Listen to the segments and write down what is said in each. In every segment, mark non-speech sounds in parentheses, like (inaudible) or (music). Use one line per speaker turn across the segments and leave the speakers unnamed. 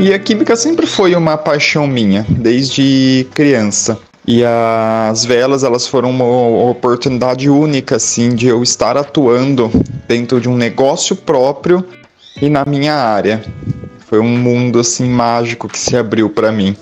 E a química sempre foi uma paixão minha, desde criança. E as velas, elas foram uma oportunidade única, assim, de eu estar atuando dentro de um negócio próprio e na minha área. Foi um mundo, assim, mágico que se abriu para mim.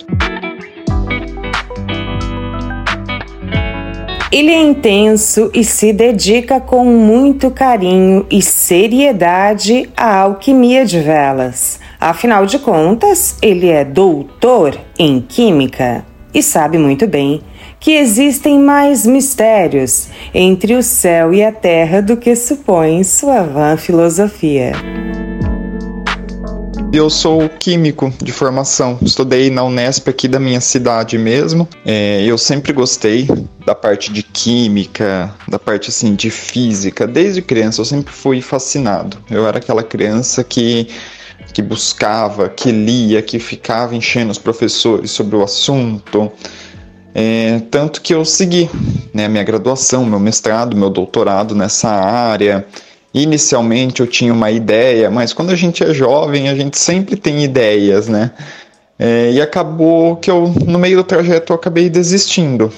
Ele é intenso e se dedica com muito carinho e seriedade à alquimia de velas. Afinal de contas, ele é doutor em Química e sabe muito bem que existem mais mistérios entre o céu e a terra do que supõe sua vã filosofia.
Eu sou químico de formação, estudei na Unesp aqui da minha cidade mesmo. É, eu sempre gostei da parte de química, da parte assim de física. Desde criança eu sempre fui fascinado. Eu era aquela criança que que buscava, que lia, que ficava enchendo os professores sobre o assunto. É, tanto que eu segui né, minha graduação, meu mestrado, meu doutorado nessa área. Inicialmente eu tinha uma ideia, mas quando a gente é jovem, a gente sempre tem ideias, né? É, e acabou que eu, no meio do trajeto, eu acabei desistindo.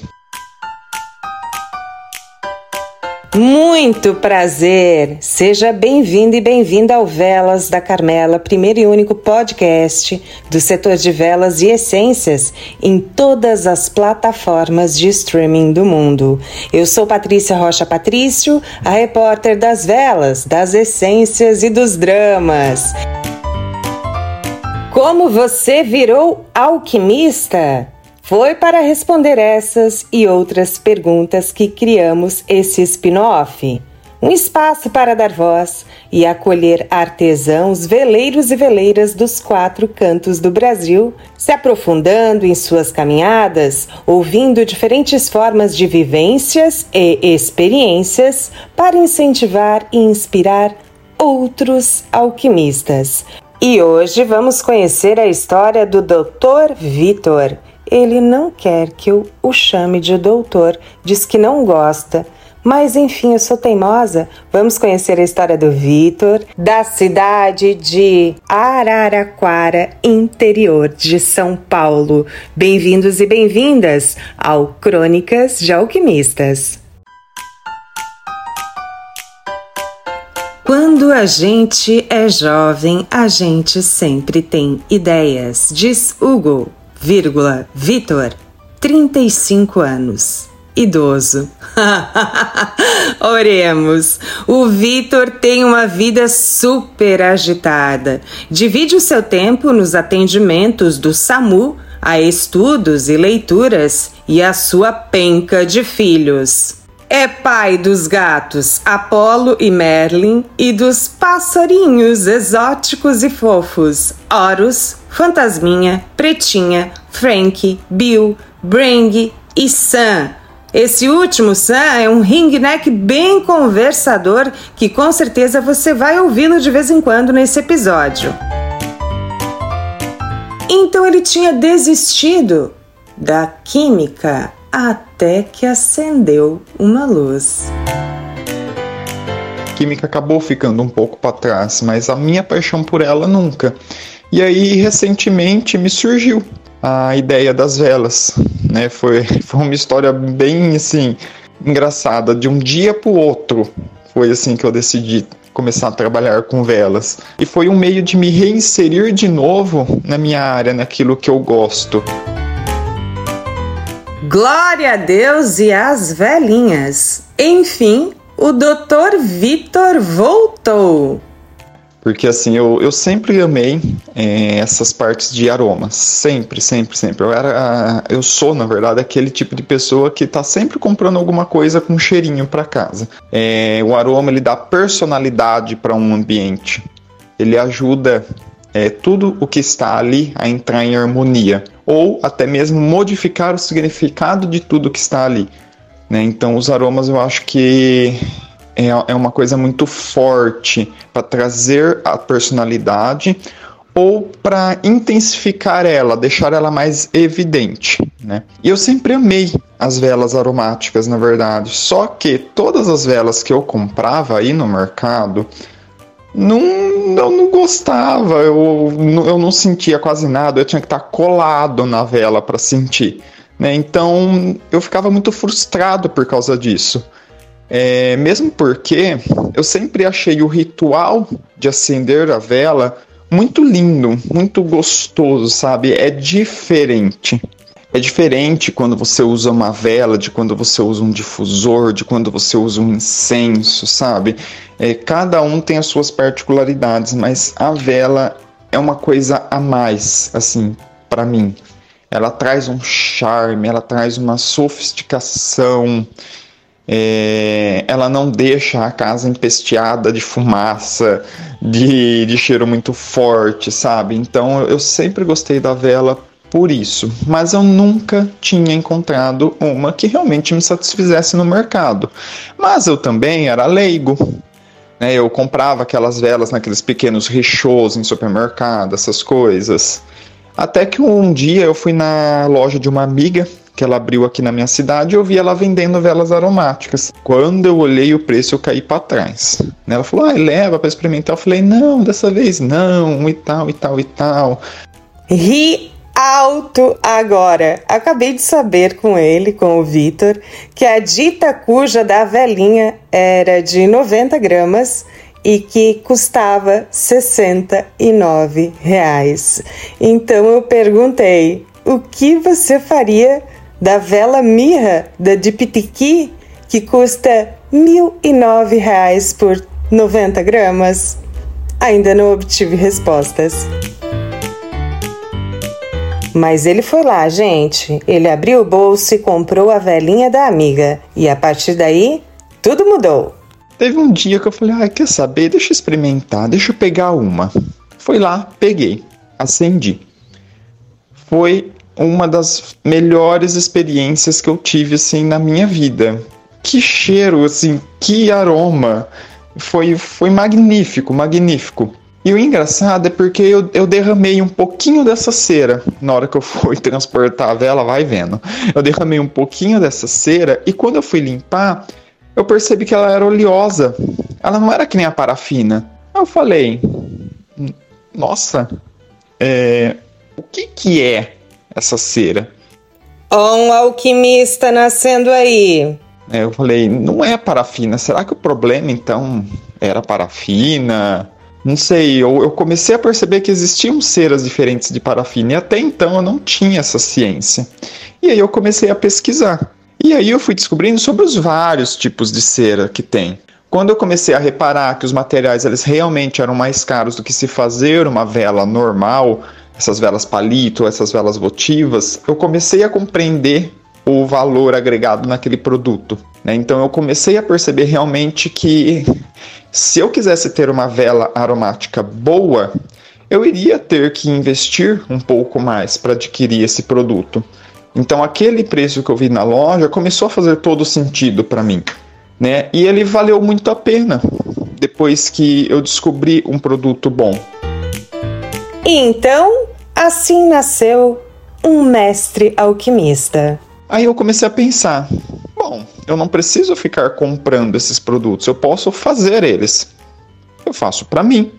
Muito prazer! Seja bem-vindo e bem-vinda ao Velas da Carmela, primeiro e único podcast do setor de velas e essências em todas as plataformas de streaming do mundo. Eu sou Patrícia Rocha Patrício, a repórter das velas, das essências e dos dramas. Como você virou alquimista? Foi para responder essas e outras perguntas que criamos esse spin-off. Um espaço para dar voz e acolher artesãos, veleiros e veleiras dos quatro cantos do Brasil, se aprofundando em suas caminhadas, ouvindo diferentes formas de vivências e experiências para incentivar e inspirar outros alquimistas. E hoje vamos conhecer a história do Dr. Vitor ele não quer que eu o chame de doutor, diz que não gosta. Mas enfim, eu sou teimosa. Vamos conhecer a história do Vitor, da cidade de Araraquara, interior de São Paulo. Bem-vindos e bem-vindas ao Crônicas de Alquimistas. Quando a gente é jovem, a gente sempre tem ideias, diz Hugo vírgula, Vitor, 35 anos. Idoso. (laughs) Oremos. O Vitor tem uma vida super agitada. Divide o seu tempo nos atendimentos do SAMU, a estudos e leituras e a sua penca de filhos. É pai dos gatos Apolo e Merlin e dos passarinhos exóticos e fofos Horus, Fantasminha, Pretinha, Frank, Bill, Brang e Sam. Esse último Sam é um ringneck bem conversador que com certeza você vai ouvi-lo de vez em quando nesse episódio. Então ele tinha desistido da química até que acendeu uma luz.
A química acabou ficando um pouco para trás, mas a minha paixão por ela nunca. E aí, recentemente, me surgiu a ideia das velas, né? Foi, (laughs) foi uma história bem, assim, engraçada. De um dia para o outro, foi assim que eu decidi começar a trabalhar com velas. E foi um meio de me reinserir de novo na minha área, naquilo que eu gosto.
Glória a Deus e às velhinhas. Enfim, o Dr. Vitor voltou.
Porque assim, eu, eu sempre amei é, essas partes de aromas. Sempre, sempre, sempre. Eu, era, eu sou, na verdade, aquele tipo de pessoa que está sempre comprando alguma coisa com cheirinho para casa. É, o aroma ele dá personalidade para um ambiente. Ele ajuda é, tudo o que está ali a entrar em harmonia ou até mesmo modificar o significado de tudo que está ali. Né? Então, os aromas eu acho que é, é uma coisa muito forte para trazer a personalidade ou para intensificar ela, deixar ela mais evidente, né? E eu sempre amei as velas aromáticas, na verdade. Só que todas as velas que eu comprava aí no mercado não, eu não gostava, eu, eu não sentia quase nada, eu tinha que estar colado na vela para sentir. Né? Então eu ficava muito frustrado por causa disso. É, mesmo porque eu sempre achei o ritual de acender a vela muito lindo, muito gostoso, sabe? É diferente. É diferente quando você usa uma vela, de quando você usa um difusor, de quando você usa um incenso, sabe? É, cada um tem as suas particularidades, mas a vela é uma coisa a mais, assim, para mim. Ela traz um charme, ela traz uma sofisticação. É, ela não deixa a casa empesteada de fumaça, de, de cheiro muito forte, sabe? Então eu sempre gostei da vela por isso, mas eu nunca tinha encontrado uma que realmente me satisfizesse no mercado. Mas eu também era leigo. Né? Eu comprava aquelas velas naqueles pequenos rechôs em supermercado, essas coisas. Até que um dia eu fui na loja de uma amiga que ela abriu aqui na minha cidade eu vi ela vendendo velas aromáticas. Quando eu olhei o preço, eu caí para trás. Ela falou: ah, leva para experimentar. Eu falei: não, dessa vez não, e tal, e tal, e tal.
Ri alto agora. Acabei de saber com ele, com o Vitor, que a dita cuja da velhinha era de 90 gramas e que custava 69 reais. Então eu perguntei: o que você faria da vela mirra da Dipitiqui que custa 1.009 reais por 90 gramas? Ainda não obtive respostas. Mas ele foi lá, gente. Ele abriu o bolso e comprou a velhinha da amiga. E a partir daí, tudo mudou.
Teve um dia que eu falei: ah, quer saber? Deixa eu experimentar, deixa eu pegar uma. Foi lá, peguei, acendi. Foi uma das melhores experiências que eu tive assim na minha vida. Que cheiro, assim, que aroma. Foi, foi magnífico, magnífico. E o engraçado é porque eu, eu derramei um pouquinho dessa cera na hora que eu fui (laughs) transportar a vela, vai vendo. Eu derramei um pouquinho dessa cera e quando eu fui limpar, eu percebi que ela era oleosa. Ela não era que nem a parafina. Eu falei, nossa, é, o que que é essa cera?
Um alquimista nascendo aí.
É, eu falei, não é parafina. Será que o problema então era parafina? Não sei, eu, eu comecei a perceber que existiam ceras diferentes de parafina e até então eu não tinha essa ciência. E aí eu comecei a pesquisar. E aí eu fui descobrindo sobre os vários tipos de cera que tem. Quando eu comecei a reparar que os materiais eles realmente eram mais caros do que se fazer uma vela normal, essas velas palito, essas velas votivas, eu comecei a compreender o valor agregado naquele produto. Né? Então eu comecei a perceber realmente que se eu quisesse ter uma vela aromática boa, eu iria ter que investir um pouco mais para adquirir esse produto. Então aquele preço que eu vi na loja começou a fazer todo sentido para mim, né? E ele valeu muito a pena depois que eu descobri um produto bom.
Então, assim nasceu um mestre alquimista.
Aí eu comecei a pensar, bom, eu não preciso ficar comprando esses produtos, eu posso fazer eles. Eu faço para mim.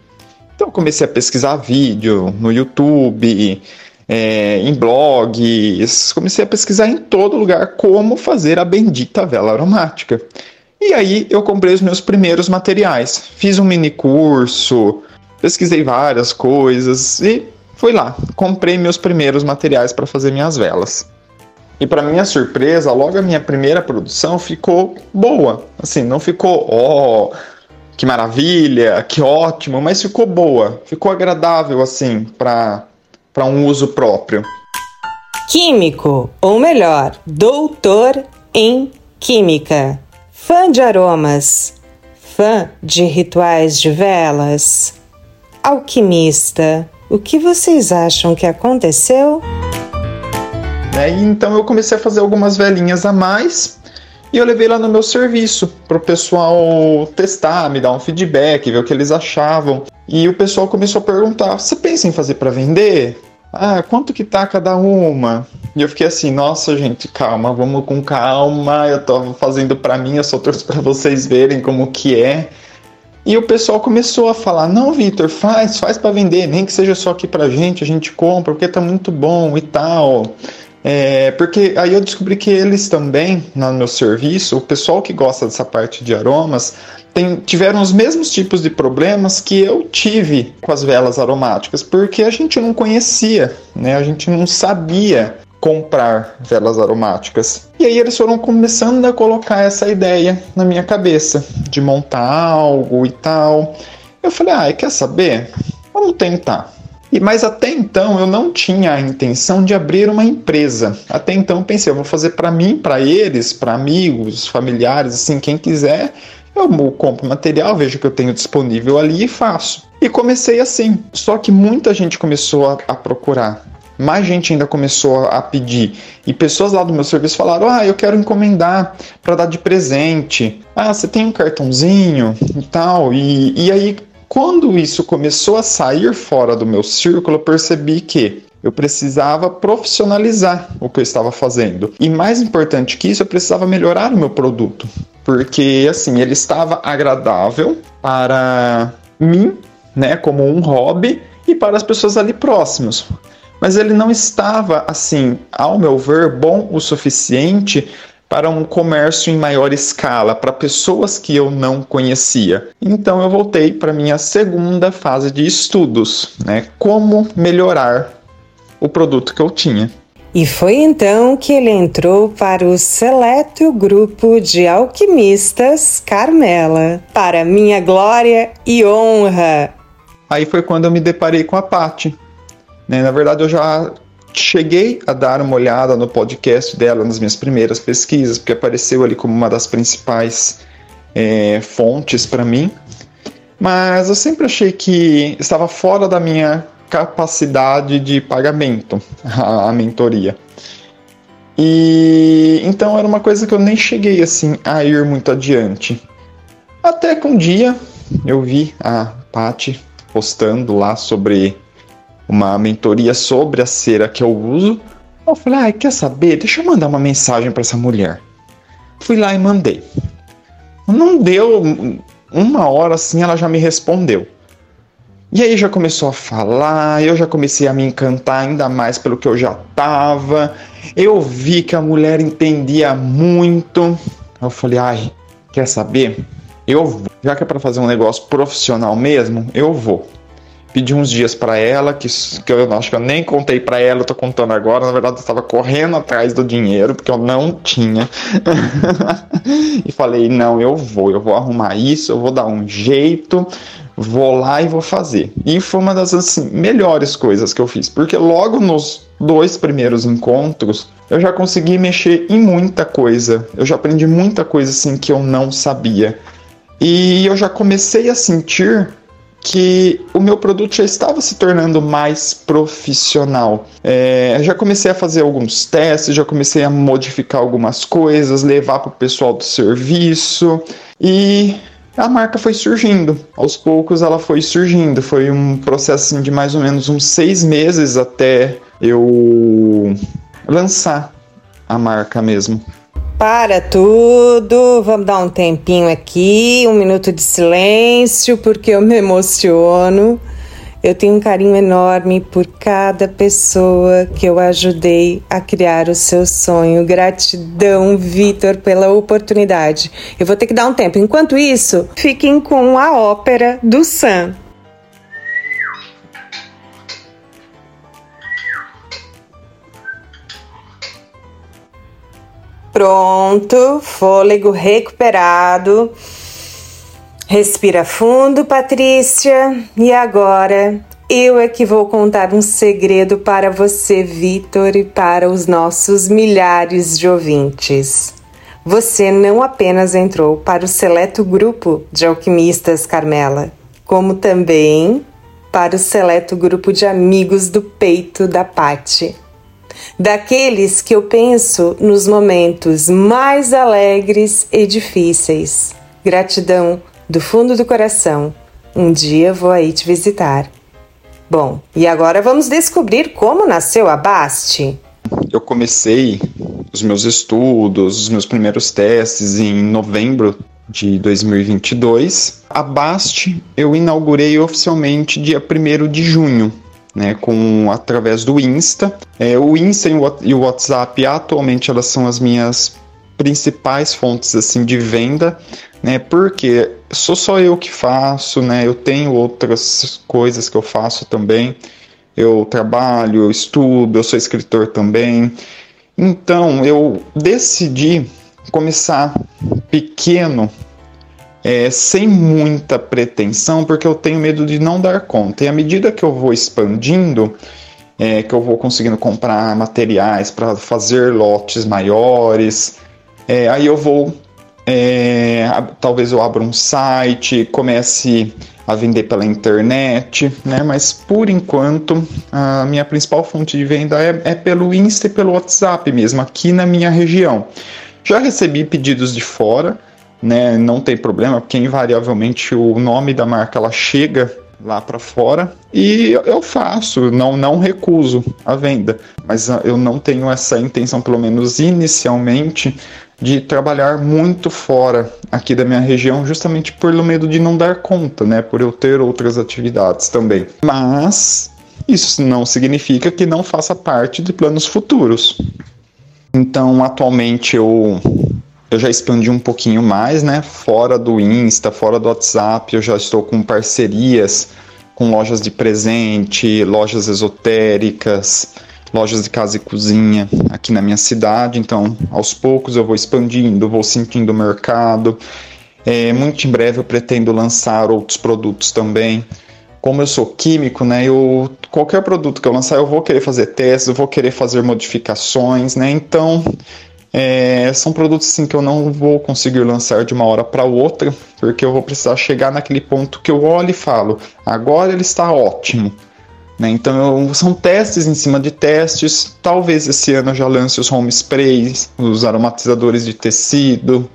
Então eu comecei a pesquisar vídeo no YouTube, é, em blogs, comecei a pesquisar em todo lugar como fazer a bendita vela aromática. E aí eu comprei os meus primeiros materiais, fiz um mini curso, pesquisei várias coisas e fui lá, comprei meus primeiros materiais para fazer minhas velas. E para minha surpresa, logo a minha primeira produção ficou boa. Assim, não ficou, ó, oh, que maravilha, que ótimo, mas ficou boa, ficou agradável assim para para um uso próprio.
Químico, ou melhor, doutor em química. Fã de aromas, fã de rituais de velas. Alquimista, o que vocês acham que aconteceu?
E então eu comecei a fazer algumas velinhas a mais e eu levei lá no meu serviço para o pessoal testar, me dar um feedback, ver o que eles achavam. E o pessoal começou a perguntar: "Você pensa em fazer para vender?" Ah, quanto que tá cada uma? E eu fiquei assim, nossa, gente, calma, vamos com calma. Eu tô fazendo para mim, eu só trouxe para vocês verem como que é. E o pessoal começou a falar: "Não, Vitor, faz, faz para vender, nem que seja só aqui pra gente, a gente compra, porque tá muito bom e tal". É, porque aí eu descobri que eles também, no meu serviço, o pessoal que gosta dessa parte de aromas, tem, tiveram os mesmos tipos de problemas que eu tive com as velas aromáticas, porque a gente não conhecia, né? A gente não sabia comprar velas aromáticas. E aí eles foram começando a colocar essa ideia na minha cabeça de montar algo e tal. Eu falei: "Ah, quer saber? Vamos tentar". E mas até então eu não tinha a intenção de abrir uma empresa. Até então pensei, eu vou fazer para mim, para eles, para amigos, familiares, assim, quem quiser, eu compro material, vejo que eu tenho disponível ali e faço. E comecei assim. Só que muita gente começou a, a procurar. Mais gente ainda começou a pedir. E pessoas lá do meu serviço falaram: Ah, eu quero encomendar para dar de presente. Ah, você tem um cartãozinho e tal. E, e aí, quando isso começou a sair fora do meu círculo, eu percebi que eu precisava profissionalizar o que eu estava fazendo. E mais importante que isso, eu precisava melhorar o meu produto. Porque, assim, ele estava agradável para mim, né, como um hobby, e para as pessoas ali próximas. Mas ele não estava, assim, ao meu ver, bom o suficiente para um comércio em maior escala, para pessoas que eu não conhecia. Então eu voltei para minha segunda fase de estudos, né? Como melhorar o produto que eu tinha.
E foi então que ele entrou para o seleto grupo de alquimistas Carmela, para minha glória e honra.
Aí foi quando eu me deparei com a Patti. Né? Na verdade, eu já cheguei a dar uma olhada no podcast dela nas minhas primeiras pesquisas, porque apareceu ali como uma das principais é, fontes para mim. Mas eu sempre achei que estava fora da minha capacidade de pagamento, a, a mentoria. E então era uma coisa que eu nem cheguei assim a ir muito adiante. Até que um dia eu vi a Patti postando lá sobre uma mentoria sobre a cera que eu uso. Eu falei, ah, quer saber? Deixa eu mandar uma mensagem para essa mulher. Fui lá e mandei. Não deu uma hora assim, ela já me respondeu. E aí já começou a falar, eu já comecei a me encantar ainda mais pelo que eu já tava. Eu vi que a mulher entendia muito. Eu falei, ai, quer saber? Eu vou. Já que é para fazer um negócio profissional mesmo, eu vou. Pedi uns dias para ela, que, que eu acho que eu nem contei para ela, eu tô contando agora. Na verdade, eu estava correndo atrás do dinheiro, porque eu não tinha. (laughs) e falei: não, eu vou, eu vou arrumar isso, eu vou dar um jeito vou lá e vou fazer. E foi uma das assim, melhores coisas que eu fiz, porque logo nos dois primeiros encontros eu já consegui mexer em muita coisa. Eu já aprendi muita coisa assim que eu não sabia. E eu já comecei a sentir que o meu produto já estava se tornando mais profissional. É, já comecei a fazer alguns testes, já comecei a modificar algumas coisas, levar para o pessoal do serviço e a marca foi surgindo. Aos poucos ela foi surgindo. Foi um processo assim, de mais ou menos uns seis meses até eu lançar a marca mesmo.
Para tudo, vamos dar um tempinho aqui, um minuto de silêncio, porque eu me emociono. Eu tenho um carinho enorme por cada pessoa que eu ajudei a criar o seu sonho. Gratidão, Vitor, pela oportunidade. Eu vou ter que dar um tempo. Enquanto isso, fiquem com a ópera do Sam. Pronto, fôlego recuperado. Respira fundo, Patrícia. E agora eu é que vou contar um segredo para você, Vitor, e para os nossos milhares de ouvintes. Você não apenas entrou para o seleto grupo de alquimistas Carmela, como também para o seleto grupo de amigos do peito da Pati. Daqueles que eu penso nos momentos mais alegres e difíceis. Gratidão do fundo do coração. Um dia vou aí te visitar. Bom, e agora vamos descobrir como nasceu a Baste.
Eu comecei os meus estudos, os meus primeiros testes em novembro de 2022. A Bast eu inaugurei oficialmente dia 1 de junho, né, com através do Insta. É, o Insta e o WhatsApp atualmente elas são as minhas principais fontes assim de venda, né? Porque sou só eu que faço, né? Eu tenho outras coisas que eu faço também. Eu trabalho, eu estudo, eu sou escritor também. Então eu decidi começar pequeno, é, sem muita pretensão, porque eu tenho medo de não dar conta. E à medida que eu vou expandindo, é, que eu vou conseguindo comprar materiais para fazer lotes maiores, é, aí eu vou, é, talvez eu abra um site, comece a vender pela internet, né? Mas por enquanto a minha principal fonte de venda é, é pelo Insta e pelo WhatsApp mesmo, aqui na minha região. Já recebi pedidos de fora, né? Não tem problema, porque invariavelmente o nome da marca ela chega lá para fora e eu faço, não não recuso a venda, mas eu não tenho essa intenção, pelo menos inicialmente, de trabalhar muito fora aqui da minha região, justamente pelo medo de não dar conta, né? Por eu ter outras atividades também. Mas isso não significa que não faça parte de planos futuros. Então, atualmente eu eu já expandi um pouquinho mais, né? Fora do Insta, fora do WhatsApp, eu já estou com parcerias com lojas de presente, lojas esotéricas, lojas de casa e cozinha aqui na minha cidade. Então, aos poucos eu vou expandindo, vou sentindo o mercado. É, muito em breve eu pretendo lançar outros produtos também. Como eu sou químico, né, eu, qualquer produto que eu lançar eu vou querer fazer testes, eu vou querer fazer modificações, né, então é, são produtos assim, que eu não vou conseguir lançar de uma hora para outra, porque eu vou precisar chegar naquele ponto que eu olho e falo, agora ele está ótimo, né? Então eu, são testes em cima de testes. Talvez esse ano eu já lance os home sprays, os aromatizadores de tecido.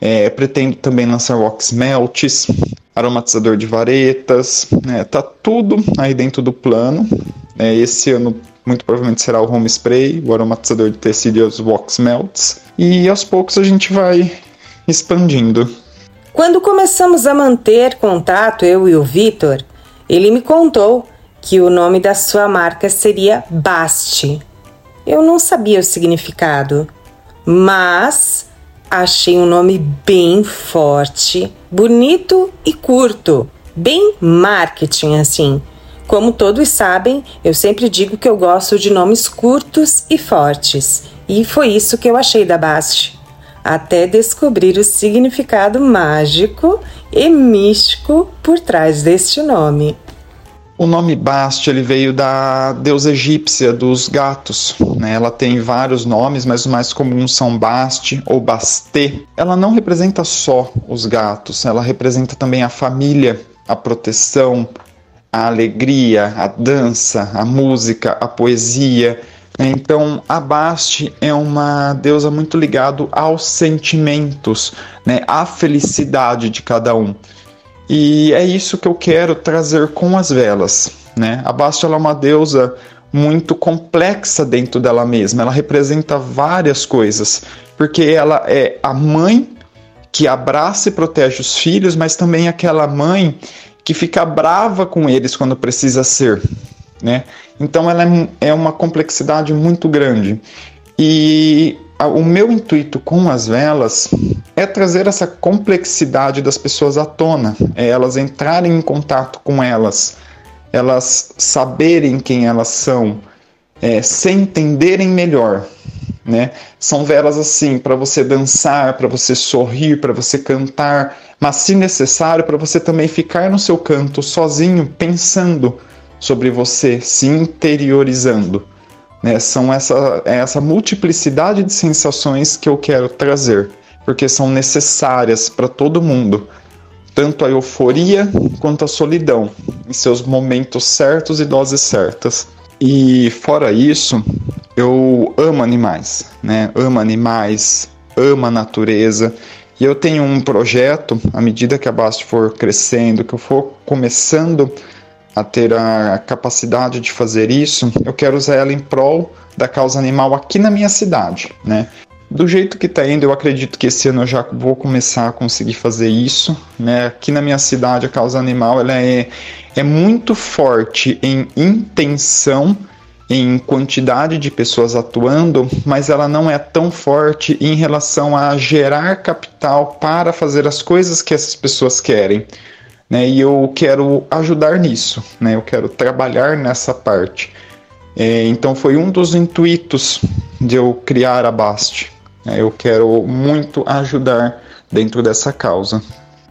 É, pretendo também lançar wax melts, aromatizador de varetas. Né? Tá tudo aí dentro do plano. É, esse ano muito provavelmente será o home spray, o aromatizador de tecido e os wax melts. E aos poucos a gente vai expandindo.
Quando começamos a manter contato, eu e o Vitor, ele me contou que o nome da sua marca seria Basti. Eu não sabia o significado, mas achei um nome bem forte, bonito e curto, bem marketing assim. Como todos sabem, eu sempre digo que eu gosto de nomes curtos e fortes, e foi isso que eu achei da Basti. Até descobrir o significado mágico e místico por trás deste nome.
O nome Bast ele veio da deusa egípcia dos gatos. Né? Ela tem vários nomes, mas os mais comuns são Bast ou Basté. Ela não representa só os gatos, ela representa também a família, a proteção, a alegria, a dança, a música, a poesia. Então, a Bast é uma deusa muito ligada aos sentimentos, né? à felicidade de cada um. E é isso que eu quero trazer com as velas. Né? A Bastia é uma deusa muito complexa dentro dela mesma. Ela representa várias coisas, porque ela é a mãe que abraça e protege os filhos, mas também aquela mãe que fica brava com eles quando precisa ser, né? Então ela é, é uma complexidade muito grande. E o meu intuito com as velas é trazer essa complexidade das pessoas à tona, é elas entrarem em contato com elas, elas saberem quem elas são, é, se entenderem melhor. Né? São velas assim para você dançar, para você sorrir, para você cantar, mas se necessário para você também ficar no seu canto sozinho, pensando sobre você, se interiorizando. Né? São essa, é essa multiplicidade de sensações que eu quero trazer, porque são necessárias para todo mundo, tanto a euforia quanto a solidão, em seus momentos certos e doses certas. E fora isso, eu amo animais, né? Amo animais, amo a natureza. E eu tenho um projeto, à medida que a Bast for crescendo, que eu for começando a ter a capacidade de fazer isso, eu quero usar ela em prol da causa animal aqui na minha cidade, né? Do jeito que está indo, eu acredito que esse ano eu já vou começar a conseguir fazer isso. Né? Aqui na minha cidade, a causa animal ela é, é muito forte em intenção, em quantidade de pessoas atuando, mas ela não é tão forte em relação a gerar capital para fazer as coisas que essas pessoas querem. Né? E eu quero ajudar nisso, né? eu quero trabalhar nessa parte. É, então foi um dos intuitos de eu criar a Bast. É, eu quero muito ajudar dentro dessa causa.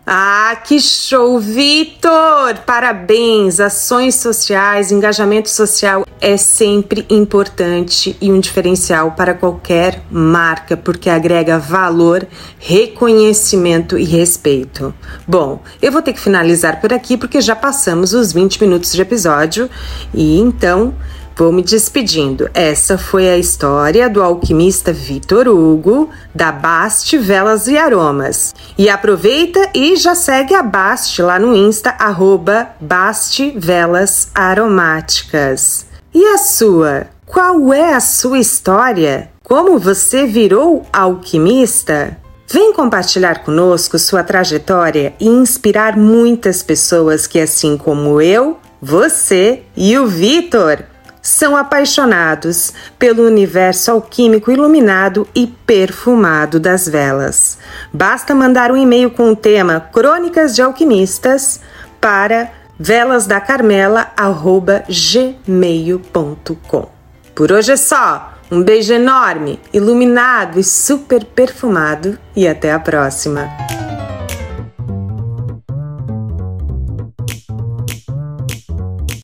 Ah, que show, Vitor! Parabéns! Ações sociais, engajamento social é sempre importante e um diferencial para qualquer marca, porque agrega valor, reconhecimento e respeito. Bom, eu vou ter que finalizar por aqui porque já passamos os 20 minutos de episódio e então Vou me despedindo. Essa foi a história do alquimista Vitor Hugo, da Baste Velas e Aromas. E aproveita e já segue a Baste lá no Insta, arroba Baste Velas Aromáticas. E a sua? Qual é a sua história? Como você virou alquimista? Vem compartilhar conosco sua trajetória e inspirar muitas pessoas que, assim como eu, você e o Vitor, são apaixonados pelo universo alquímico iluminado e perfumado das velas. Basta mandar um e-mail com o tema Crônicas de Alquimistas para velasdacarmela@gmail.com. Por hoje é só. Um beijo enorme, iluminado e super perfumado e até a próxima.